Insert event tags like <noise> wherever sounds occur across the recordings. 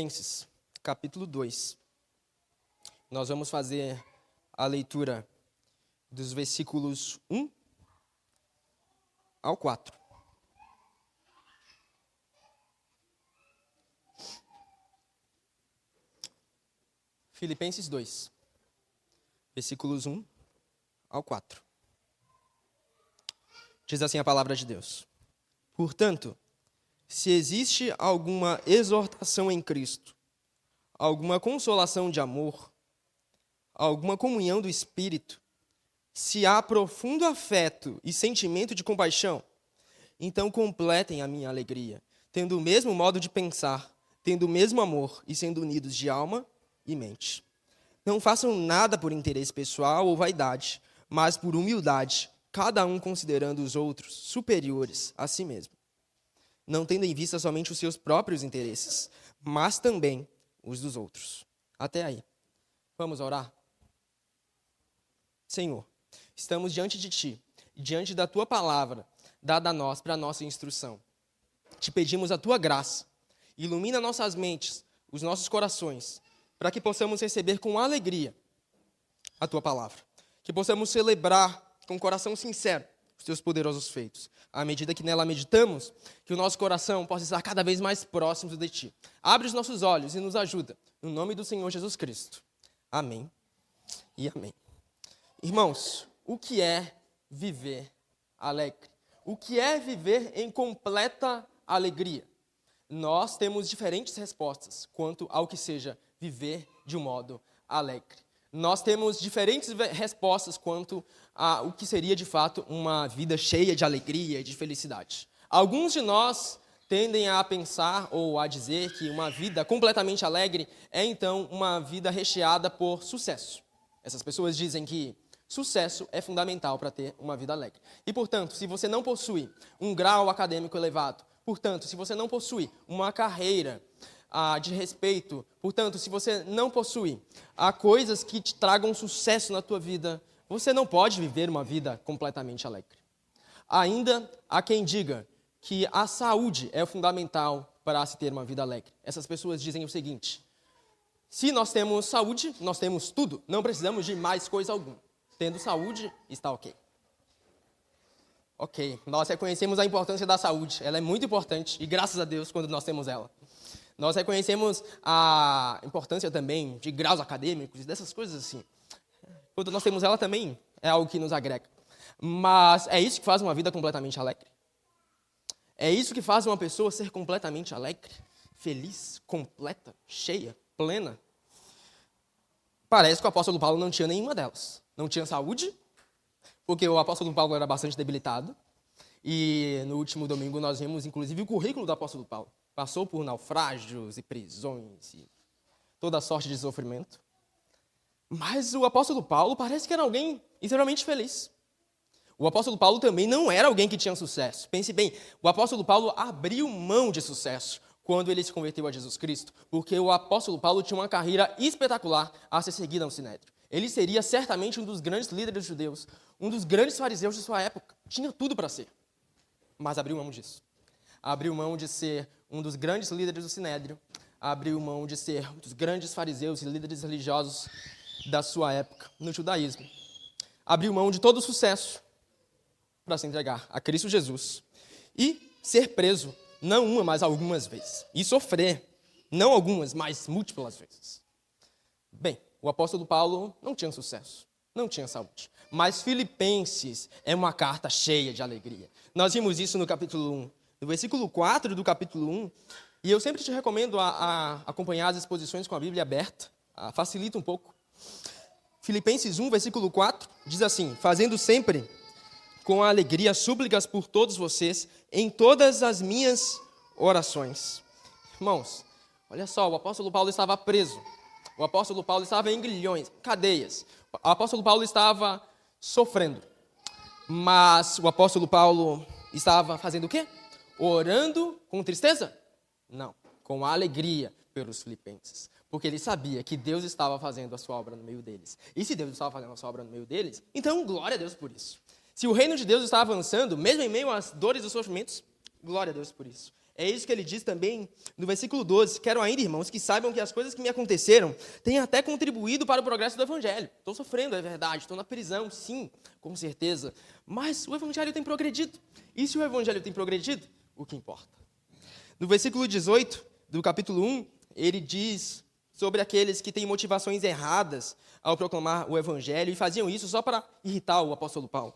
Filipenses, capítulo 2. Nós vamos fazer a leitura dos versículos 1 ao 4. Filipenses 2, versículos 1 ao 4. Diz assim a palavra de Deus: Portanto, se existe alguma exortação em Cristo, alguma consolação de amor, alguma comunhão do Espírito, se há profundo afeto e sentimento de compaixão, então completem a minha alegria, tendo o mesmo modo de pensar, tendo o mesmo amor e sendo unidos de alma e mente. Não façam nada por interesse pessoal ou vaidade, mas por humildade, cada um considerando os outros superiores a si mesmo. Não tendo em vista somente os seus próprios interesses, mas também os dos outros. Até aí. Vamos orar? Senhor, estamos diante de Ti, diante da Tua palavra, dada a nós para a nossa instrução. Te pedimos a Tua graça, ilumina nossas mentes, os nossos corações, para que possamos receber com alegria a tua palavra. Que possamos celebrar com coração sincero os teus poderosos feitos. À medida que nela meditamos, que o nosso coração possa estar cada vez mais próximo de ti. Abre os nossos olhos e nos ajuda. No nome do Senhor Jesus Cristo. Amém e amém. Irmãos, o que é viver alegre? O que é viver em completa alegria? Nós temos diferentes respostas quanto ao que seja viver de um modo alegre. Nós temos diferentes respostas quanto a o que seria de fato uma vida cheia de alegria e de felicidade. Alguns de nós tendem a pensar ou a dizer que uma vida completamente alegre é então uma vida recheada por sucesso. Essas pessoas dizem que sucesso é fundamental para ter uma vida alegre. E, portanto, se você não possui um grau acadêmico elevado, portanto, se você não possui uma carreira ah, de respeito. Portanto, se você não possui ah, coisas que te tragam sucesso na tua vida, você não pode viver uma vida completamente alegre. Ainda há quem diga que a saúde é fundamental para se ter uma vida alegre. Essas pessoas dizem o seguinte: se nós temos saúde, nós temos tudo, não precisamos de mais coisa alguma. Tendo saúde, está ok. Ok, nós reconhecemos a importância da saúde, ela é muito importante e graças a Deus quando nós temos ela. Nós reconhecemos a importância também de graus acadêmicos, dessas coisas assim. Quando nós temos ela também, é algo que nos agrega. Mas é isso que faz uma vida completamente alegre? É isso que faz uma pessoa ser completamente alegre, feliz, completa, cheia, plena? Parece que o apóstolo Paulo não tinha nenhuma delas. Não tinha saúde, porque o apóstolo Paulo era bastante debilitado. E no último domingo nós vimos, inclusive, o currículo do apóstolo Paulo. Passou por naufrágios e prisões e toda sorte de sofrimento. Mas o apóstolo Paulo parece que era alguém extremamente feliz. O apóstolo Paulo também não era alguém que tinha sucesso. Pense bem, o apóstolo Paulo abriu mão de sucesso quando ele se converteu a Jesus Cristo, porque o apóstolo Paulo tinha uma carreira espetacular a ser seguida no Sinédrio. Ele seria certamente um dos grandes líderes judeus, um dos grandes fariseus de sua época. Tinha tudo para ser. Mas abriu mão disso. Abriu mão de ser um dos grandes líderes do Sinédrio, abriu mão de ser um dos grandes fariseus e líderes religiosos da sua época no judaísmo. Abriu mão de todo o sucesso para se entregar a Cristo Jesus e ser preso, não uma, mas algumas vezes. E sofrer, não algumas, mas múltiplas vezes. Bem, o apóstolo Paulo não tinha sucesso, não tinha saúde. Mas Filipenses é uma carta cheia de alegria. Nós vimos isso no capítulo 1 no versículo 4 do capítulo 1. E eu sempre te recomendo a, a acompanhar as exposições com a Bíblia aberta, a, facilita um pouco. Filipenses 1, versículo 4, diz assim: Fazendo sempre com alegria súplicas por todos vocês em todas as minhas orações. Irmãos, olha só, o apóstolo Paulo estava preso. O apóstolo Paulo estava em grilhões, cadeias. O apóstolo Paulo estava sofrendo. Mas o apóstolo Paulo estava fazendo o quê? Orando com tristeza? Não, com alegria pelos filipenses. Porque ele sabia que Deus estava fazendo a sua obra no meio deles. E se Deus estava fazendo a sua obra no meio deles, então glória a Deus por isso. Se o reino de Deus está avançando, mesmo em meio às dores e sofrimentos, glória a Deus por isso. É isso que ele diz também no versículo 12. Quero ainda, irmãos, que saibam que as coisas que me aconteceram têm até contribuído para o progresso do evangelho. Estou sofrendo, é verdade. Estou na prisão, sim, com certeza. Mas o evangelho tem progredido. E se o evangelho tem progredido, o que importa? No versículo 18 do capítulo 1, ele diz sobre aqueles que têm motivações erradas ao proclamar o evangelho e faziam isso só para irritar o apóstolo Paulo.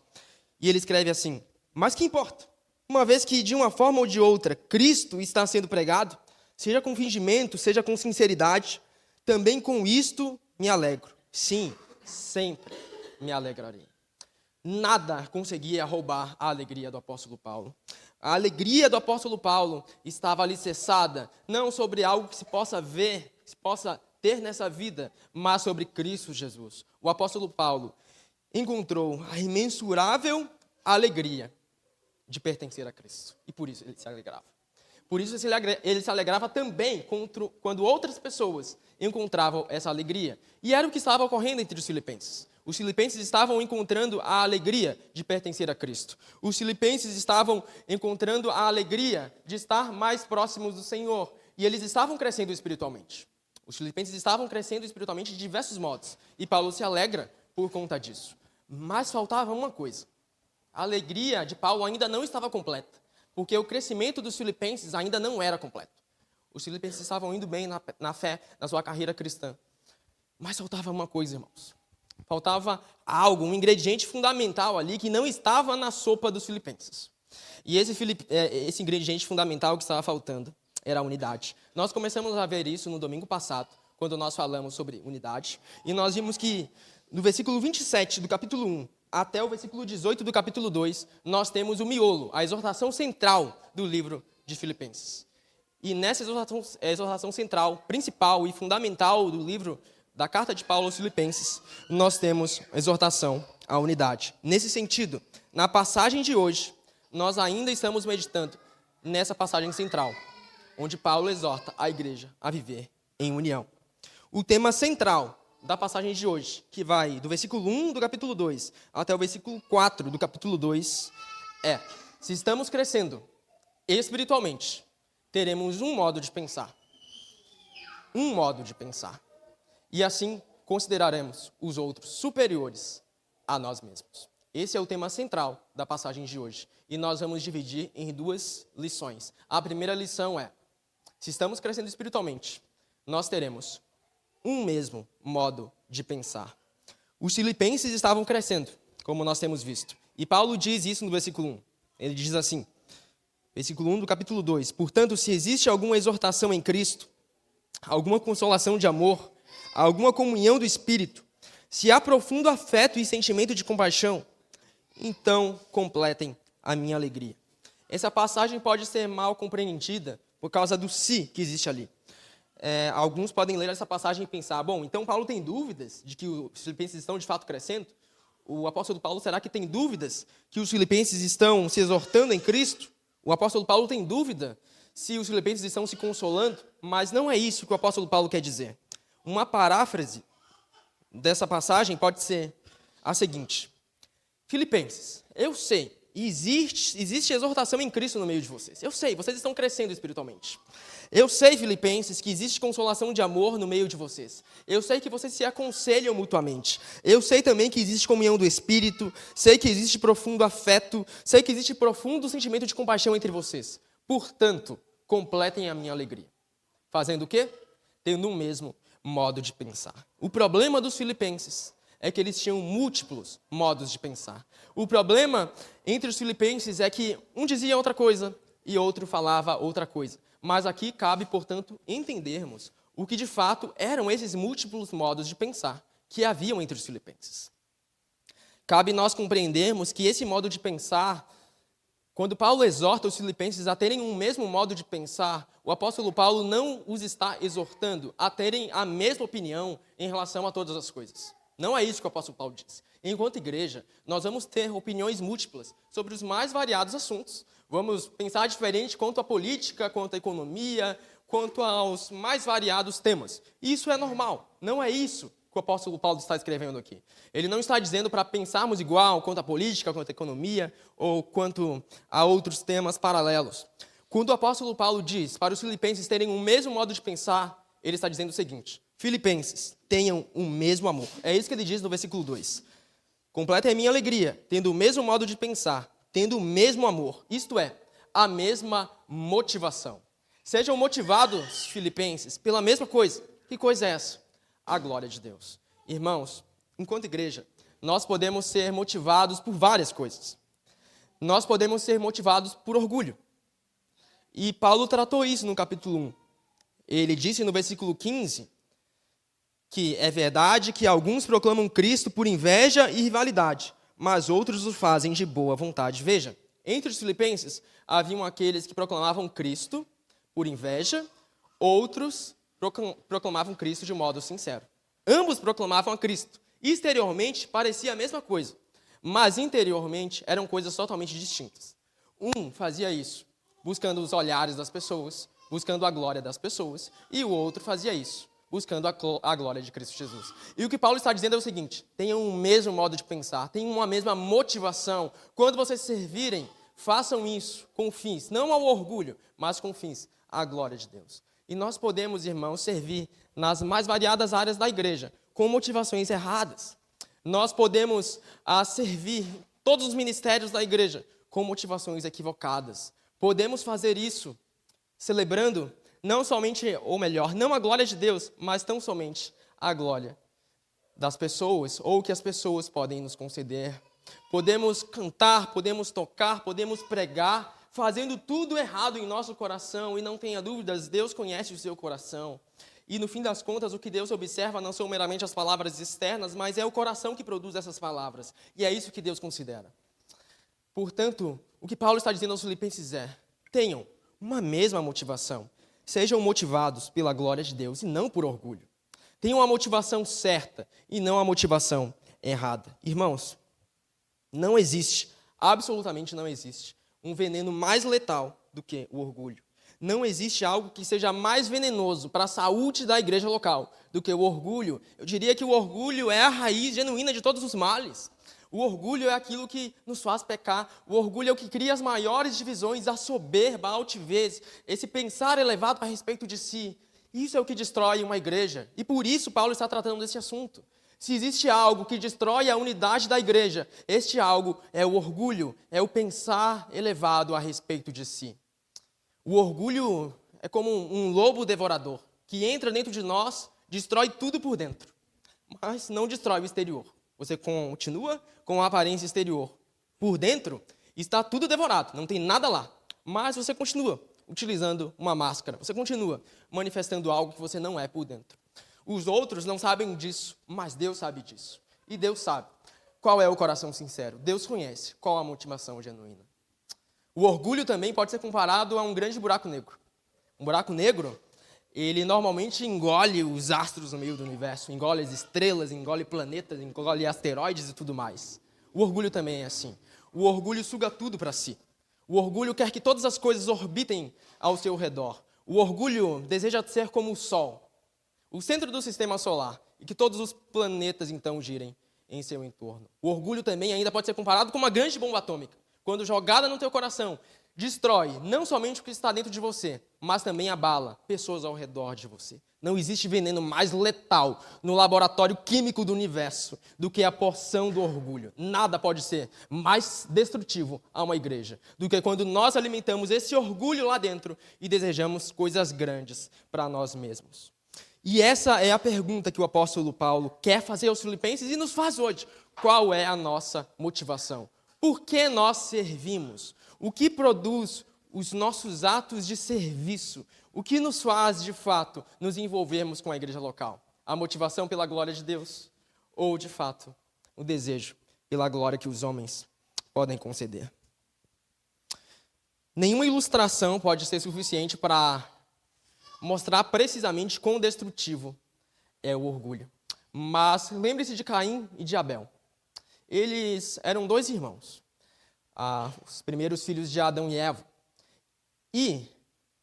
E ele escreve assim: Mas que importa? Uma vez que, de uma forma ou de outra, Cristo está sendo pregado, seja com fingimento, seja com sinceridade, também com isto me alegro. Sim, sempre me alegrarei. Nada conseguia roubar a alegria do apóstolo Paulo. A alegria do apóstolo Paulo estava alicerçada não sobre algo que se possa ver, que se possa ter nessa vida, mas sobre Cristo Jesus. O apóstolo Paulo encontrou a imensurável alegria de pertencer a Cristo. E por isso ele se alegrava. Por isso ele se alegrava também quando outras pessoas encontravam essa alegria. E era o que estava ocorrendo entre os filipenses. Os filipenses estavam encontrando a alegria de pertencer a Cristo. Os filipenses estavam encontrando a alegria de estar mais próximos do Senhor. E eles estavam crescendo espiritualmente. Os filipenses estavam crescendo espiritualmente de diversos modos. E Paulo se alegra por conta disso. Mas faltava uma coisa a alegria de Paulo ainda não estava completa, porque o crescimento dos filipenses ainda não era completo. Os filipenses estavam indo bem na, na fé, na sua carreira cristã. Mas faltava uma coisa, irmãos. Faltava algo, um ingrediente fundamental ali que não estava na sopa dos filipenses. E esse, é, esse ingrediente fundamental que estava faltando era a unidade. Nós começamos a ver isso no domingo passado, quando nós falamos sobre unidade. E nós vimos que no versículo 27 do capítulo 1, até o versículo 18 do capítulo 2, nós temos o miolo, a exortação central do livro de Filipenses. E nessa exortação, é exortação central, principal e fundamental do livro da carta de Paulo aos Filipenses, nós temos exortação à unidade. Nesse sentido, na passagem de hoje, nós ainda estamos meditando nessa passagem central, onde Paulo exorta a igreja a viver em união. O tema central da passagem de hoje, que vai do versículo 1 do capítulo 2 até o versículo 4 do capítulo 2, é: se estamos crescendo espiritualmente, teremos um modo de pensar. Um modo de pensar. E assim consideraremos os outros superiores a nós mesmos. Esse é o tema central da passagem de hoje. E nós vamos dividir em duas lições. A primeira lição é: se estamos crescendo espiritualmente, nós teremos um mesmo modo de pensar. Os filipenses estavam crescendo, como nós temos visto. E Paulo diz isso no versículo 1. Ele diz assim, versículo 1 do capítulo 2: Portanto, se existe alguma exortação em Cristo, alguma consolação de amor, alguma comunhão do Espírito, se há profundo afeto e sentimento de compaixão, então completem a minha alegria. Essa passagem pode ser mal compreendida por causa do si que existe ali é, alguns podem ler essa passagem e pensar: bom, então Paulo tem dúvidas de que os filipenses estão de fato crescendo? O apóstolo Paulo será que tem dúvidas que os filipenses estão se exortando em Cristo? O apóstolo Paulo tem dúvida se os filipenses estão se consolando? Mas não é isso que o apóstolo Paulo quer dizer. Uma paráfrase dessa passagem pode ser a seguinte: Filipenses, eu sei existe, existe exortação em Cristo no meio de vocês. Eu sei, vocês estão crescendo espiritualmente. Eu sei, Filipenses, que existe consolação de amor no meio de vocês. Eu sei que vocês se aconselham mutuamente. Eu sei também que existe comunhão do Espírito. Sei que existe profundo afeto. Sei que existe profundo sentimento de compaixão entre vocês. Portanto, completem a minha alegria. Fazendo o quê? Tendo o mesmo modo de pensar. O problema dos filipenses é que eles tinham múltiplos modos de pensar. O problema entre os filipenses é que um dizia outra coisa e outro falava outra coisa. Mas aqui cabe, portanto, entendermos o que de fato eram esses múltiplos modos de pensar que haviam entre os filipenses. Cabe nós compreendermos que esse modo de pensar, quando Paulo exorta os filipenses a terem um mesmo modo de pensar, o apóstolo Paulo não os está exortando a terem a mesma opinião em relação a todas as coisas. Não é isso que o apóstolo Paulo diz. Enquanto igreja, nós vamos ter opiniões múltiplas sobre os mais variados assuntos. Vamos pensar diferente quanto à política, quanto à economia, quanto aos mais variados temas. Isso é normal. Não é isso que o apóstolo Paulo está escrevendo aqui. Ele não está dizendo para pensarmos igual quanto à política, quanto à economia ou quanto a outros temas paralelos. Quando o apóstolo Paulo diz para os filipenses terem o mesmo modo de pensar, ele está dizendo o seguinte: Filipenses, tenham o mesmo amor. É isso que ele diz no versículo 2. Completa a minha alegria, tendo o mesmo modo de pensar, tendo o mesmo amor, isto é, a mesma motivação. Sejam motivados, filipenses, pela mesma coisa. Que coisa é essa? A glória de Deus. Irmãos, enquanto igreja, nós podemos ser motivados por várias coisas. Nós podemos ser motivados por orgulho. E Paulo tratou isso no capítulo 1. Ele disse no versículo 15 que é verdade que alguns proclamam Cristo por inveja e rivalidade, mas outros o fazem de boa vontade. Veja, entre os filipenses haviam aqueles que proclamavam Cristo por inveja, outros proclamavam Cristo de modo sincero. Ambos proclamavam a Cristo. Exteriormente parecia a mesma coisa, mas interiormente eram coisas totalmente distintas. Um fazia isso buscando os olhares das pessoas, buscando a glória das pessoas, e o outro fazia isso buscando a glória de Cristo Jesus. E o que Paulo está dizendo é o seguinte: tenham o mesmo modo de pensar, tenham uma mesma motivação. Quando vocês servirem, façam isso com fins, não ao orgulho, mas com fins à glória de Deus. E nós podemos, irmãos, servir nas mais variadas áreas da igreja, com motivações erradas. Nós podemos ah, servir todos os ministérios da igreja com motivações equivocadas. Podemos fazer isso celebrando não somente, ou melhor, não a glória de Deus, mas tão somente a glória das pessoas, ou que as pessoas podem nos conceder. Podemos cantar, podemos tocar, podemos pregar, fazendo tudo errado em nosso coração, e não tenha dúvidas, Deus conhece o seu coração. E no fim das contas, o que Deus observa não são meramente as palavras externas, mas é o coração que produz essas palavras. E é isso que Deus considera. Portanto, o que Paulo está dizendo aos Filipenses é: tenham uma mesma motivação. Sejam motivados pela glória de Deus e não por orgulho. Tenham a motivação certa e não a motivação errada. Irmãos, não existe, absolutamente não existe, um veneno mais letal do que o orgulho. Não existe algo que seja mais venenoso para a saúde da igreja local do que o orgulho. Eu diria que o orgulho é a raiz genuína de todos os males. O orgulho é aquilo que nos faz pecar. O orgulho é o que cria as maiores divisões, a soberba, a altivez, esse pensar elevado a respeito de si. Isso é o que destrói uma igreja. E por isso Paulo está tratando desse assunto. Se existe algo que destrói a unidade da igreja, este algo é o orgulho, é o pensar elevado a respeito de si. O orgulho é como um lobo devorador que entra dentro de nós, destrói tudo por dentro, mas não destrói o exterior. Você continua com a aparência exterior. Por dentro está tudo devorado, não tem nada lá. Mas você continua utilizando uma máscara. Você continua manifestando algo que você não é por dentro. Os outros não sabem disso, mas Deus sabe disso. E Deus sabe qual é o coração sincero. Deus conhece qual a motivação genuína. O orgulho também pode ser comparado a um grande buraco negro. Um buraco negro ele normalmente engole os astros no meio do universo, engole as estrelas, engole planetas, engole asteroides e tudo mais. O orgulho também é assim. O orgulho suga tudo para si. O orgulho quer que todas as coisas orbitem ao seu redor. O orgulho deseja ser como o Sol, o centro do sistema solar, e que todos os planetas então girem em seu entorno. O orgulho também ainda pode ser comparado com uma grande bomba atômica. Quando jogada no teu coração, destrói não somente o que está dentro de você, mas também abala pessoas ao redor de você. Não existe veneno mais letal no laboratório químico do universo do que a porção do orgulho. Nada pode ser mais destrutivo a uma igreja do que quando nós alimentamos esse orgulho lá dentro e desejamos coisas grandes para nós mesmos. E essa é a pergunta que o apóstolo Paulo quer fazer aos filipenses e nos faz hoje. Qual é a nossa motivação? Por que nós servimos? O que produz os nossos atos de serviço? O que nos faz, de fato, nos envolvermos com a igreja local? A motivação pela glória de Deus? Ou, de fato, o desejo pela glória que os homens podem conceder? Nenhuma ilustração pode ser suficiente para mostrar precisamente quão destrutivo é o orgulho. Mas lembre-se de Caim e de Abel. Eles eram dois irmãos ah, os primeiros filhos de Adão e Eva. E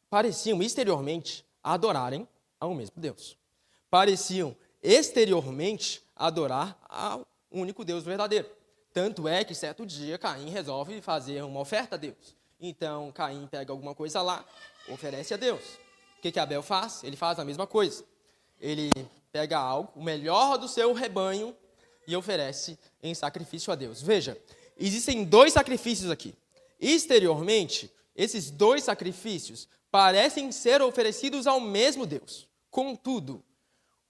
pareciam exteriormente adorarem ao mesmo Deus. Pareciam exteriormente adorar ao único Deus verdadeiro. Tanto é que certo dia Caim resolve fazer uma oferta a Deus. Então Caim pega alguma coisa lá, oferece a Deus. Que, que Abel faz? Ele faz a mesma coisa. Ele pega algo, o melhor do seu rebanho, e oferece em sacrifício a Deus. Veja, existem dois sacrifícios aqui. Exteriormente, esses dois sacrifícios parecem ser oferecidos ao mesmo Deus. Contudo,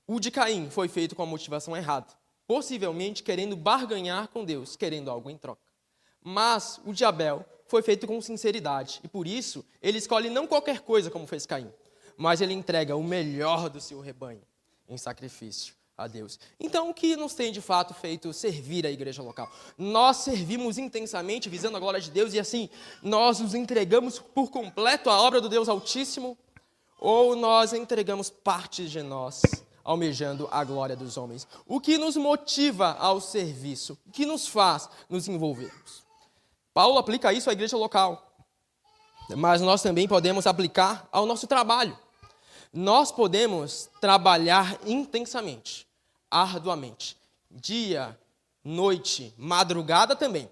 o de Caim foi feito com a motivação errada, possivelmente querendo barganhar com Deus, querendo algo em troca. Mas o de Abel foi feito com sinceridade, e por isso ele escolhe não qualquer coisa como fez Caim, mas ele entrega o melhor do seu rebanho em sacrifício a Deus. Então, o que nos tem de fato feito servir a igreja local? Nós servimos intensamente visando a glória de Deus e assim nós nos entregamos por completo à obra do Deus Altíssimo ou nós entregamos partes de nós almejando a glória dos homens? O que nos motiva ao serviço? O que nos faz nos envolvermos? Paulo aplica isso à igreja local, mas nós também podemos aplicar ao nosso trabalho. Nós podemos trabalhar intensamente, arduamente, dia, noite, madrugada também,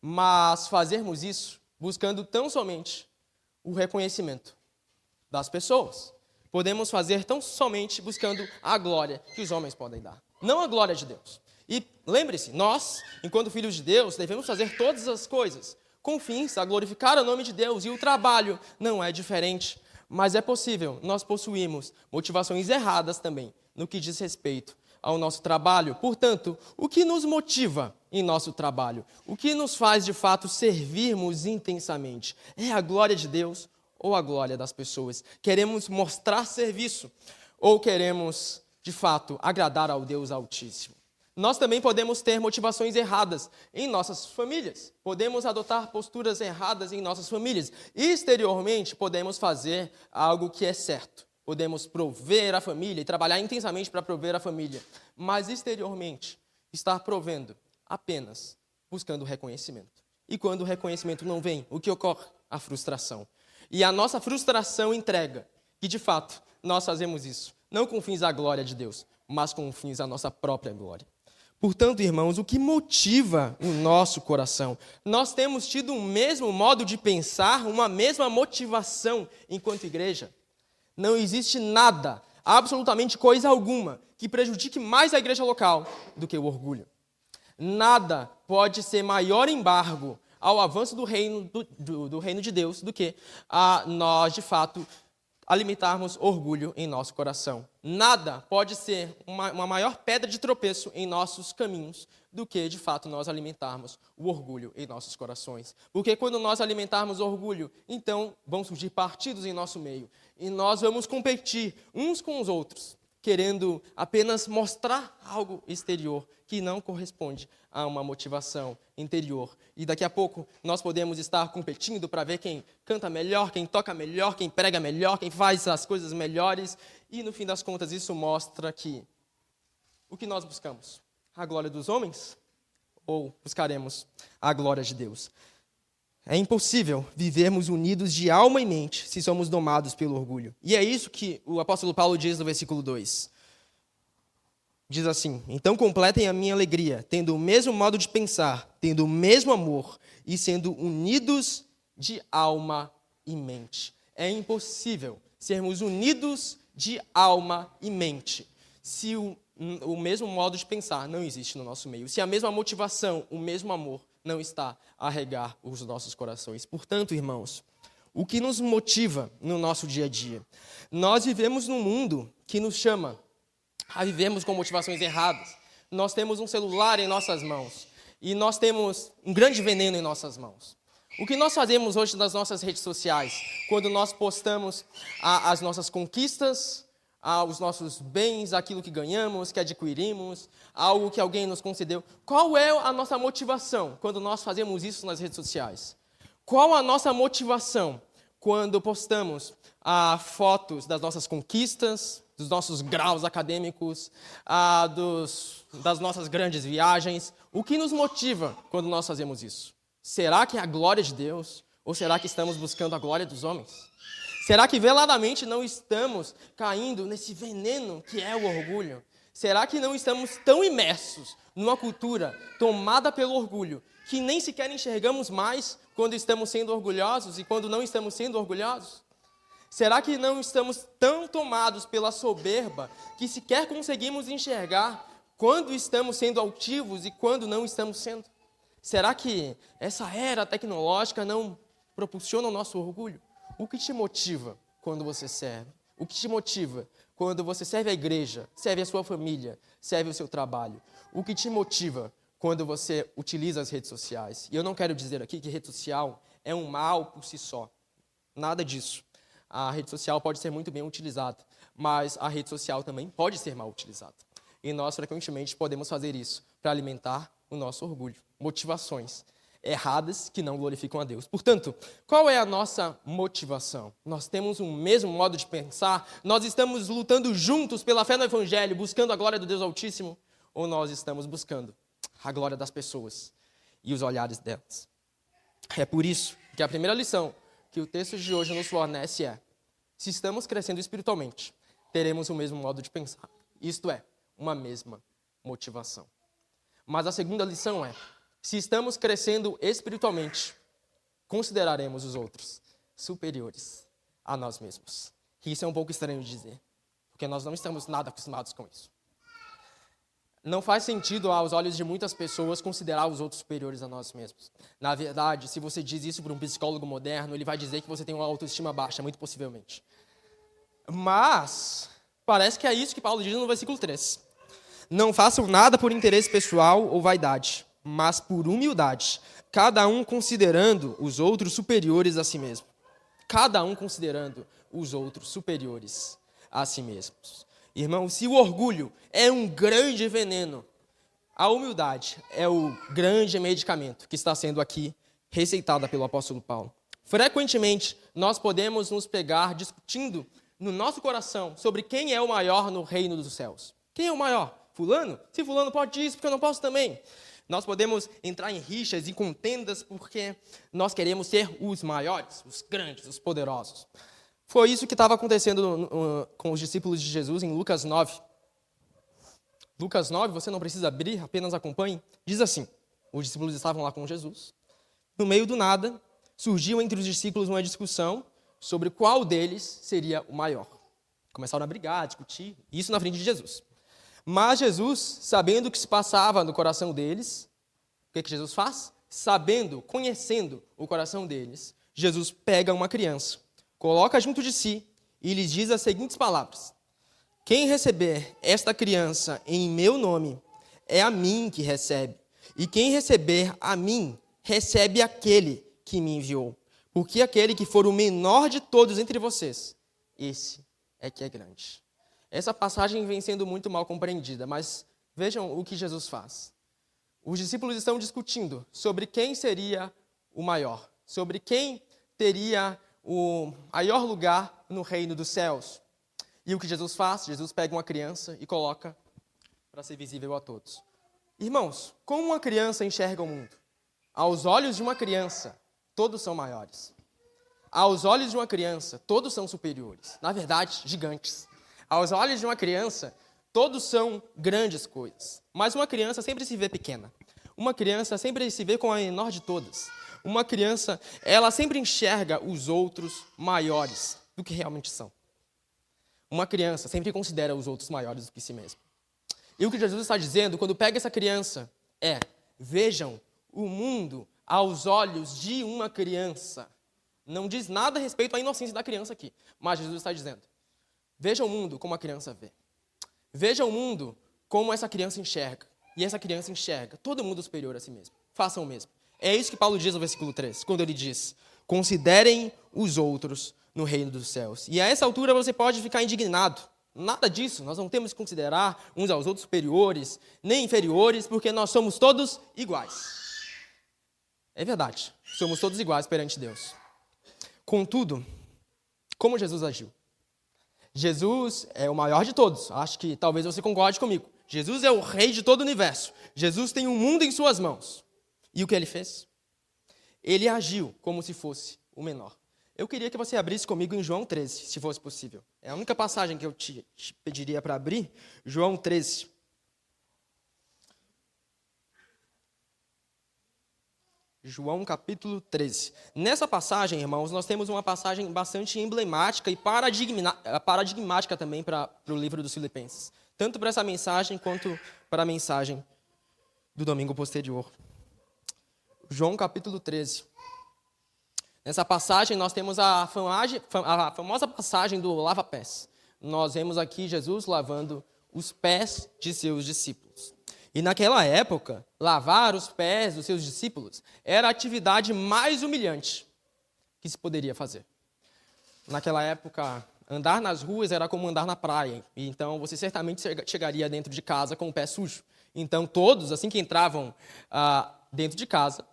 mas fazermos isso buscando tão somente o reconhecimento das pessoas. Podemos fazer tão somente buscando a glória que os homens podem dar, não a glória de Deus. E lembre-se, nós, enquanto filhos de Deus, devemos fazer todas as coisas com fins a glorificar o nome de Deus, e o trabalho não é diferente. Mas é possível nós possuirmos motivações erradas também no que diz respeito ao nosso trabalho. Portanto, o que nos motiva em nosso trabalho? O que nos faz de fato servirmos intensamente? É a glória de Deus ou a glória das pessoas? Queremos mostrar serviço ou queremos de fato agradar ao Deus Altíssimo? Nós também podemos ter motivações erradas em nossas famílias. Podemos adotar posturas erradas em nossas famílias. Exteriormente, podemos fazer algo que é certo. Podemos prover a família e trabalhar intensamente para prover a família. Mas exteriormente, estar provendo apenas buscando reconhecimento. E quando o reconhecimento não vem, o que ocorre? A frustração. E a nossa frustração entrega que, de fato, nós fazemos isso, não com fins à glória de Deus, mas com fins à nossa própria glória. Portanto, irmãos, o que motiva o nosso coração? Nós temos tido o mesmo modo de pensar, uma mesma motivação enquanto igreja. Não existe nada, absolutamente coisa alguma, que prejudique mais a igreja local do que o orgulho. Nada pode ser maior embargo ao avanço do reino, do, do, do reino de Deus do que a nós, de fato, alimentarmos orgulho em nosso coração. Nada pode ser uma, uma, maior pedra de tropeço em nossos caminhos do que, de fato, nós alimentarmos o orgulho em nossos corações. Porque quando nós alimentarmos orgulho, então vão surgir partidos em nosso meio. E nós vamos competir uns com os outros querendo apenas mostrar algo exterior que não corresponde a uma motivação interior. E daqui a pouco nós podemos estar competindo para ver quem canta melhor, quem toca melhor, quem prega melhor, quem faz as coisas melhores. E no fim das contas, isso mostra que o que nós buscamos? A glória dos homens? Ou buscaremos a glória de Deus? É impossível vivermos unidos de alma e mente se somos domados pelo orgulho. E é isso que o apóstolo Paulo diz no versículo 2. Diz assim: Então completem a minha alegria, tendo o mesmo modo de pensar, tendo o mesmo amor e sendo unidos de alma e mente. É impossível sermos unidos de alma e mente se o, o mesmo modo de pensar não existe no nosso meio, se a mesma motivação, o mesmo amor não está a regar os nossos corações. Portanto, irmãos, o que nos motiva no nosso dia a dia? Nós vivemos num mundo que nos chama a vivermos com motivações erradas. Nós temos um celular em nossas mãos e nós temos um grande veneno em nossas mãos. O que nós fazemos hoje nas nossas redes sociais, quando nós postamos as nossas conquistas, aos nossos bens, aquilo que ganhamos, que adquirimos, algo que alguém nos concedeu. Qual é a nossa motivação quando nós fazemos isso nas redes sociais? Qual a nossa motivação quando postamos ah, fotos das nossas conquistas, dos nossos graus acadêmicos, ah, dos, das nossas grandes viagens? O que nos motiva quando nós fazemos isso? Será que é a glória de Deus? Ou será que estamos buscando a glória dos homens? Será que veladamente não estamos caindo nesse veneno que é o orgulho? Será que não estamos tão imersos numa cultura tomada pelo orgulho que nem sequer enxergamos mais quando estamos sendo orgulhosos e quando não estamos sendo orgulhosos? Será que não estamos tão tomados pela soberba que sequer conseguimos enxergar quando estamos sendo altivos e quando não estamos sendo? Será que essa era tecnológica não propulsiona o nosso orgulho? O que te motiva quando você serve? O que te motiva quando você serve a igreja, serve a sua família, serve o seu trabalho? O que te motiva quando você utiliza as redes sociais? E eu não quero dizer aqui que rede social é um mal por si só. Nada disso. A rede social pode ser muito bem utilizada, mas a rede social também pode ser mal utilizada. E nós frequentemente podemos fazer isso para alimentar o nosso orgulho, motivações erradas que não glorificam a Deus. Portanto, qual é a nossa motivação? Nós temos um mesmo modo de pensar? Nós estamos lutando juntos pela fé no Evangelho, buscando a glória do Deus Altíssimo? Ou nós estamos buscando a glória das pessoas e os olhares delas? É por isso que a primeira lição que o texto de hoje nos fornece é: se estamos crescendo espiritualmente, teremos o mesmo modo de pensar. Isto é, uma mesma motivação. Mas a segunda lição é: se estamos crescendo espiritualmente, consideraremos os outros superiores a nós mesmos. Isso é um pouco estranho de dizer, porque nós não estamos nada acostumados com isso. Não faz sentido aos olhos de muitas pessoas considerar os outros superiores a nós mesmos. Na verdade, se você diz isso para um psicólogo moderno, ele vai dizer que você tem uma autoestima baixa, muito possivelmente. Mas parece que é isso que Paulo diz no versículo 3. Não façam nada por interesse pessoal ou vaidade, mas por humildade, cada um considerando os outros superiores a si mesmo. Cada um considerando os outros superiores a si mesmos. Irmão, se o orgulho é um grande veneno, a humildade é o grande medicamento que está sendo aqui receitada pelo apóstolo Paulo. Frequentemente, nós podemos nos pegar discutindo no nosso coração sobre quem é o maior no reino dos céus. Quem é o maior? Fulano? Se Fulano pode isso, porque eu não posso também. Nós podemos entrar em rixas e contendas porque nós queremos ser os maiores, os grandes, os poderosos. Foi isso que estava acontecendo com os discípulos de Jesus em Lucas 9. Lucas 9, você não precisa abrir, apenas acompanhe. Diz assim: os discípulos estavam lá com Jesus. No meio do nada, surgiu entre os discípulos uma discussão sobre qual deles seria o maior. Começaram a brigar, a discutir, isso na frente de Jesus. Mas Jesus, sabendo o que se passava no coração deles, o que, que Jesus faz? Sabendo, conhecendo o coração deles, Jesus pega uma criança, coloca junto de si e lhes diz as seguintes palavras: Quem receber esta criança em meu nome, é a mim que recebe. E quem receber a mim, recebe aquele que me enviou. Porque aquele que for o menor de todos entre vocês, esse é que é grande. Essa passagem vem sendo muito mal compreendida, mas vejam o que Jesus faz. Os discípulos estão discutindo sobre quem seria o maior, sobre quem teria o maior lugar no reino dos céus. E o que Jesus faz? Jesus pega uma criança e coloca para ser visível a todos. Irmãos, como uma criança enxerga o mundo? Aos olhos de uma criança, todos são maiores. Aos olhos de uma criança, todos são superiores. Na verdade, gigantes. Aos olhos de uma criança, todos são grandes coisas. Mas uma criança sempre se vê pequena. Uma criança sempre se vê como a menor de todas. Uma criança, ela sempre enxerga os outros maiores do que realmente são. Uma criança sempre considera os outros maiores do que si mesma. E o que Jesus está dizendo quando pega essa criança é: vejam o mundo aos olhos de uma criança. Não diz nada a respeito à inocência da criança aqui, mas Jesus está dizendo: Veja o mundo como a criança vê. Veja o mundo como essa criança enxerga. E essa criança enxerga todo mundo superior a si mesmo. Façam o mesmo. É isso que Paulo diz no versículo 3, quando ele diz: Considerem os outros no reino dos céus. E a essa altura você pode ficar indignado. Nada disso, nós não temos que considerar uns aos outros superiores, nem inferiores, porque nós somos todos iguais. É verdade, somos todos iguais perante Deus. Contudo, como Jesus agiu? Jesus é o maior de todos. Acho que talvez você concorde comigo. Jesus é o rei de todo o universo. Jesus tem o um mundo em suas mãos. E o que ele fez? Ele agiu como se fosse o menor. Eu queria que você abrisse comigo em João 13, se fosse possível. É a única passagem que eu te, te pediria para abrir. João 13. João capítulo 13. Nessa passagem, irmãos, nós temos uma passagem bastante emblemática e paradigmática também para o livro dos Filipenses. Tanto para essa mensagem quanto para a mensagem do domingo posterior. João capítulo 13. Nessa passagem nós temos a, famosa passagem do lava-pés. Nós vemos aqui Jesus lavando os pés de seus discípulos. E naquela época, lavar os pés dos seus discípulos era a atividade mais humilhante que se poderia fazer. Naquela época, andar nas ruas era como andar na praia. E então você certamente chegaria dentro de casa com o pé sujo. Então todos, assim que entravam ah, dentro de casa,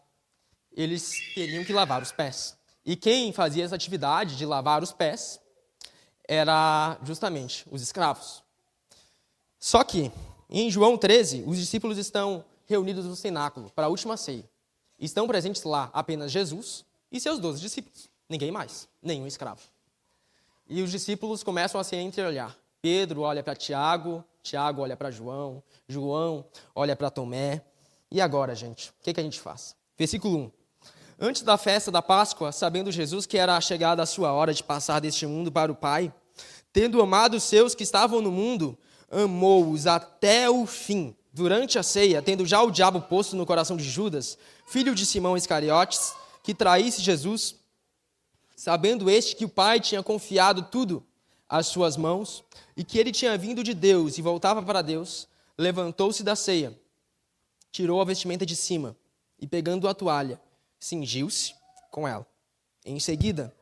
eles teriam que lavar os pés. E quem fazia essa atividade de lavar os pés era justamente os escravos. Só que em João 13, os discípulos estão reunidos no cenáculo para a última ceia. Estão presentes lá apenas Jesus e seus doze discípulos. Ninguém mais, nenhum escravo. E os discípulos começam a se entreolhar. Pedro olha para Tiago, Tiago olha para João, João olha para Tomé. E agora, gente, o que, que a gente faz? Versículo 1. Antes da festa da Páscoa, sabendo Jesus que era chegada a sua hora de passar deste mundo para o Pai, tendo amado os seus que estavam no mundo, amou-os até o fim. Durante a ceia, tendo já o diabo posto no coração de Judas, filho de Simão Iscariotes, que traísse Jesus, sabendo este que o Pai tinha confiado tudo às suas mãos e que ele tinha vindo de Deus e voltava para Deus, levantou-se da ceia, tirou a vestimenta de cima e, pegando a toalha, cingiu-se com ela. Em seguida,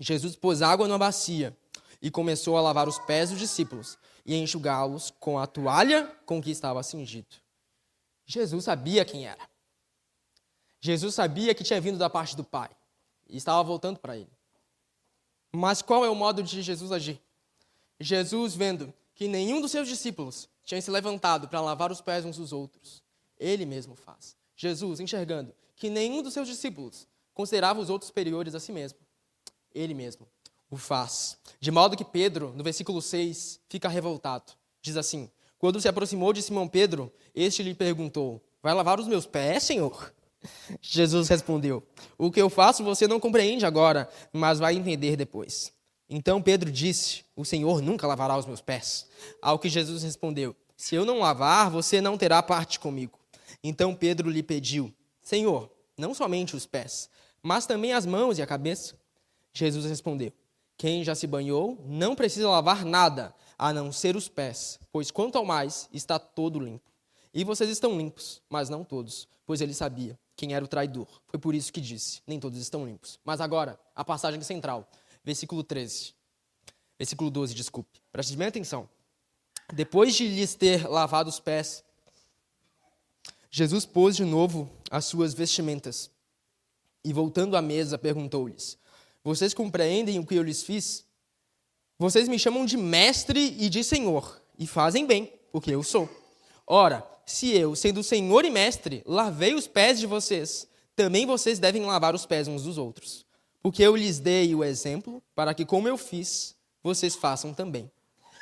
Jesus pôs água na bacia e começou a lavar os pés dos discípulos e enxugá-los com a toalha com que estava cingido. Jesus sabia quem era. Jesus sabia que tinha vindo da parte do Pai e estava voltando para ele. Mas qual é o modo de Jesus agir? Jesus, vendo que nenhum dos seus discípulos tinha se levantado para lavar os pés uns dos outros, ele mesmo faz. Jesus, enxergando que nenhum dos seus discípulos considerava os outros superiores a si mesmo, ele mesmo o faz. De modo que Pedro, no versículo 6, fica revoltado. Diz assim: Quando se aproximou de Simão Pedro, este lhe perguntou: Vai lavar os meus pés, Senhor? <laughs> Jesus respondeu: O que eu faço você não compreende agora, mas vai entender depois. Então Pedro disse: O Senhor nunca lavará os meus pés. Ao que Jesus respondeu: Se eu não lavar, você não terá parte comigo. Então Pedro lhe pediu: Senhor, não somente os pés, mas também as mãos e a cabeça. Jesus respondeu: quem já se banhou não precisa lavar nada, a não ser os pés, pois quanto ao mais está todo limpo. E vocês estão limpos, mas não todos, pois ele sabia quem era o traidor. Foi por isso que disse: nem todos estão limpos. Mas agora, a passagem central, versículo 13. Versículo 12, desculpe. Preste bem atenção. Depois de lhes ter lavado os pés, Jesus pôs de novo as suas vestimentas e, voltando à mesa, perguntou-lhes: vocês compreendem o que eu lhes fiz? Vocês me chamam de mestre e de senhor, e fazem bem, porque eu sou. Ora, se eu, sendo senhor e mestre, lavei os pés de vocês, também vocês devem lavar os pés uns dos outros. Porque eu lhes dei o exemplo, para que, como eu fiz, vocês façam também.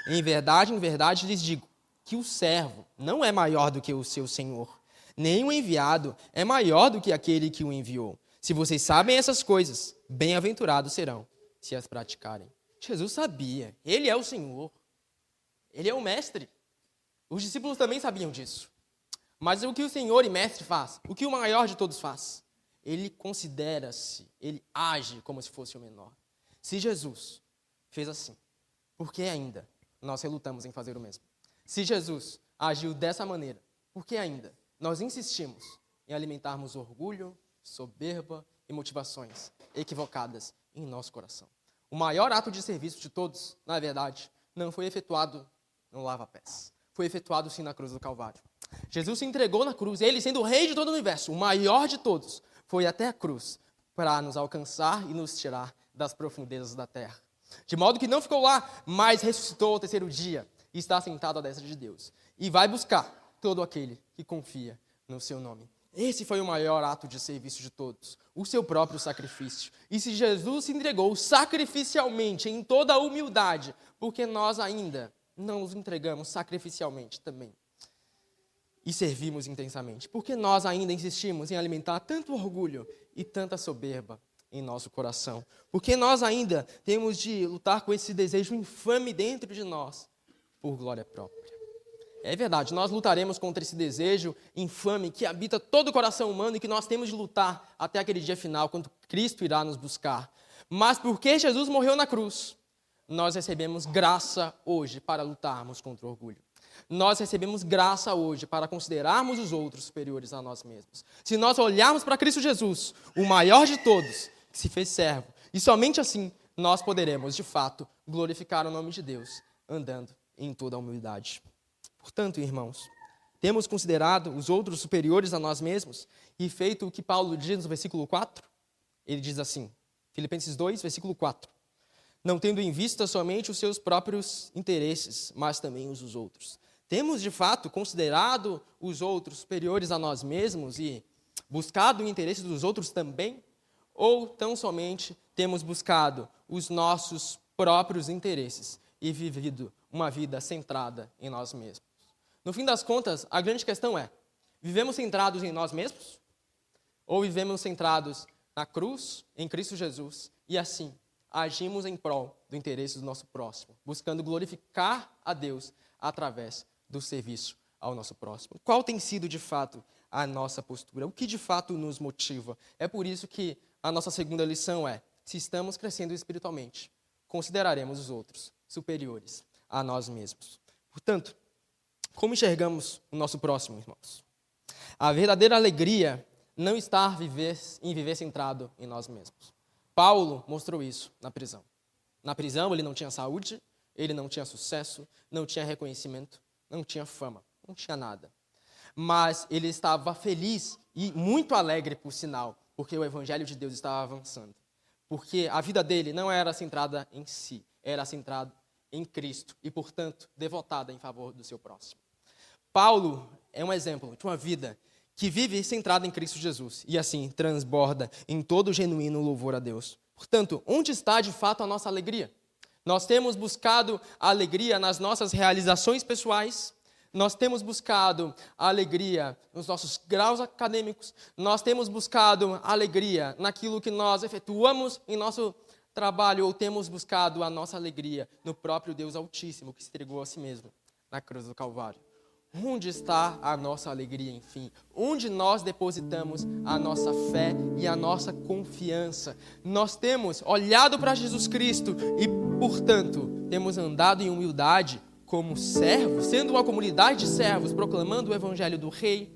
Em verdade, em verdade lhes digo que o servo não é maior do que o seu senhor, nem o enviado é maior do que aquele que o enviou. Se vocês sabem essas coisas, bem-aventurados serão se as praticarem. Jesus sabia, ele é o Senhor, ele é o Mestre. Os discípulos também sabiam disso. Mas o que o Senhor e Mestre faz? O que o maior de todos faz? Ele considera-se, ele age como se fosse o menor. Se Jesus fez assim, por que ainda nós relutamos em fazer o mesmo? Se Jesus agiu dessa maneira, por que ainda nós insistimos em alimentarmos orgulho, soberba e motivações equivocadas em nosso coração. O maior ato de serviço de todos, na verdade, não foi efetuado no lava-pés. Foi efetuado sim na cruz do Calvário. Jesus se entregou na cruz, ele sendo o rei de todo o universo, o maior de todos, foi até a cruz para nos alcançar e nos tirar das profundezas da terra. De modo que não ficou lá, mas ressuscitou ao terceiro dia e está sentado à destra de Deus. E vai buscar todo aquele que confia no seu nome. Esse foi o maior ato de serviço de todos, o seu próprio sacrifício. E se Jesus se entregou sacrificialmente, em toda a humildade, porque nós ainda não nos entregamos sacrificialmente também. e servimos intensamente? Por que nós ainda insistimos em alimentar tanto orgulho e tanta soberba em nosso coração? Por que nós ainda temos de lutar com esse desejo infame dentro de nós por glória própria? É verdade, nós lutaremos contra esse desejo infame que habita todo o coração humano e que nós temos de lutar até aquele dia final, quando Cristo irá nos buscar. Mas porque Jesus morreu na cruz, nós recebemos graça hoje para lutarmos contra o orgulho. Nós recebemos graça hoje para considerarmos os outros superiores a nós mesmos. Se nós olharmos para Cristo Jesus, o maior de todos, que se fez servo, e somente assim nós poderemos, de fato, glorificar o nome de Deus, andando em toda a humildade. Portanto, irmãos, temos considerado os outros superiores a nós mesmos e feito o que Paulo diz no versículo 4? Ele diz assim, Filipenses 2, versículo 4. Não tendo em vista somente os seus próprios interesses, mas também os dos outros. Temos, de fato, considerado os outros superiores a nós mesmos e buscado o interesse dos outros também? Ou tão somente temos buscado os nossos próprios interesses e vivido uma vida centrada em nós mesmos? No fim das contas, a grande questão é: vivemos centrados em nós mesmos? Ou vivemos centrados na cruz, em Cristo Jesus, e assim agimos em prol do interesse do nosso próximo, buscando glorificar a Deus através do serviço ao nosso próximo? Qual tem sido de fato a nossa postura? O que de fato nos motiva? É por isso que a nossa segunda lição é: se estamos crescendo espiritualmente, consideraremos os outros superiores a nós mesmos. Portanto, como enxergamos o nosso próximo, irmãos? A verdadeira alegria não está em viver centrado em nós mesmos. Paulo mostrou isso na prisão. Na prisão, ele não tinha saúde, ele não tinha sucesso, não tinha reconhecimento, não tinha fama, não tinha nada. Mas ele estava feliz e muito alegre, por sinal, porque o evangelho de Deus estava avançando. Porque a vida dele não era centrada em si, era centrada em Cristo e, portanto, devotada em favor do seu próximo. Paulo é um exemplo de uma vida que vive centrada em Cristo Jesus e assim transborda em todo o genuíno louvor a Deus. Portanto, onde está de fato a nossa alegria? Nós temos buscado a alegria nas nossas realizações pessoais, nós temos buscado a alegria nos nossos graus acadêmicos, nós temos buscado a alegria naquilo que nós efetuamos em nosso trabalho, ou temos buscado a nossa alegria no próprio Deus Altíssimo que se entregou a si mesmo na cruz do Calvário. Onde está a nossa alegria, enfim? Onde nós depositamos a nossa fé e a nossa confiança? Nós temos olhado para Jesus Cristo e, portanto, temos andado em humildade como servos, sendo uma comunidade de servos, proclamando o evangelho do Rei?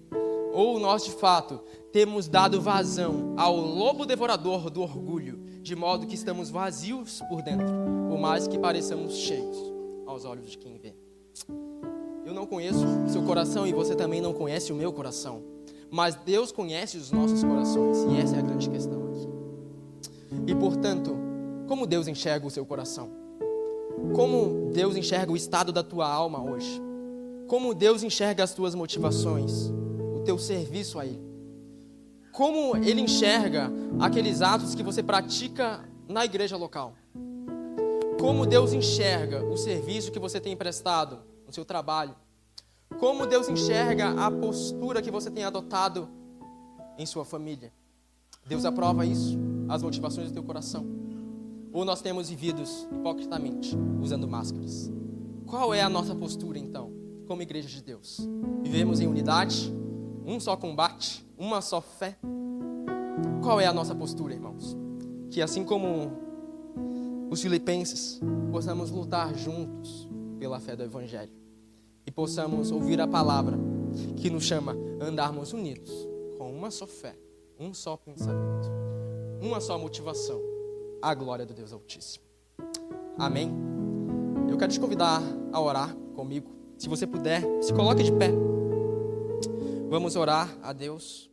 Ou nós, de fato, temos dado vazão ao lobo devorador do orgulho, de modo que estamos vazios por dentro, por mais que pareçamos cheios aos olhos de quem vê? Eu não conheço seu coração e você também não conhece o meu coração. Mas Deus conhece os nossos corações e essa é a grande questão aqui. E portanto, como Deus enxerga o seu coração? Como Deus enxerga o estado da tua alma hoje? Como Deus enxerga as tuas motivações, o teu serviço a Ele? Como Ele enxerga aqueles atos que você pratica na igreja local? Como Deus enxerga o serviço que você tem prestado no seu trabalho. Como Deus enxerga a postura que você tem adotado em sua família. Deus aprova isso, as motivações do teu coração. Ou nós temos vivido hipocritamente, usando máscaras. Qual é a nossa postura então, como igreja de Deus? Vivemos em unidade, um só combate, uma só fé. Qual é a nossa postura, irmãos? Que assim como os filipenses, possamos lutar juntos pela fé do Evangelho. E possamos ouvir a palavra que nos chama a andarmos unidos, com uma só fé, um só pensamento, uma só motivação, a glória do Deus Altíssimo. Amém? Eu quero te convidar a orar comigo. Se você puder, se coloque de pé. Vamos orar a Deus.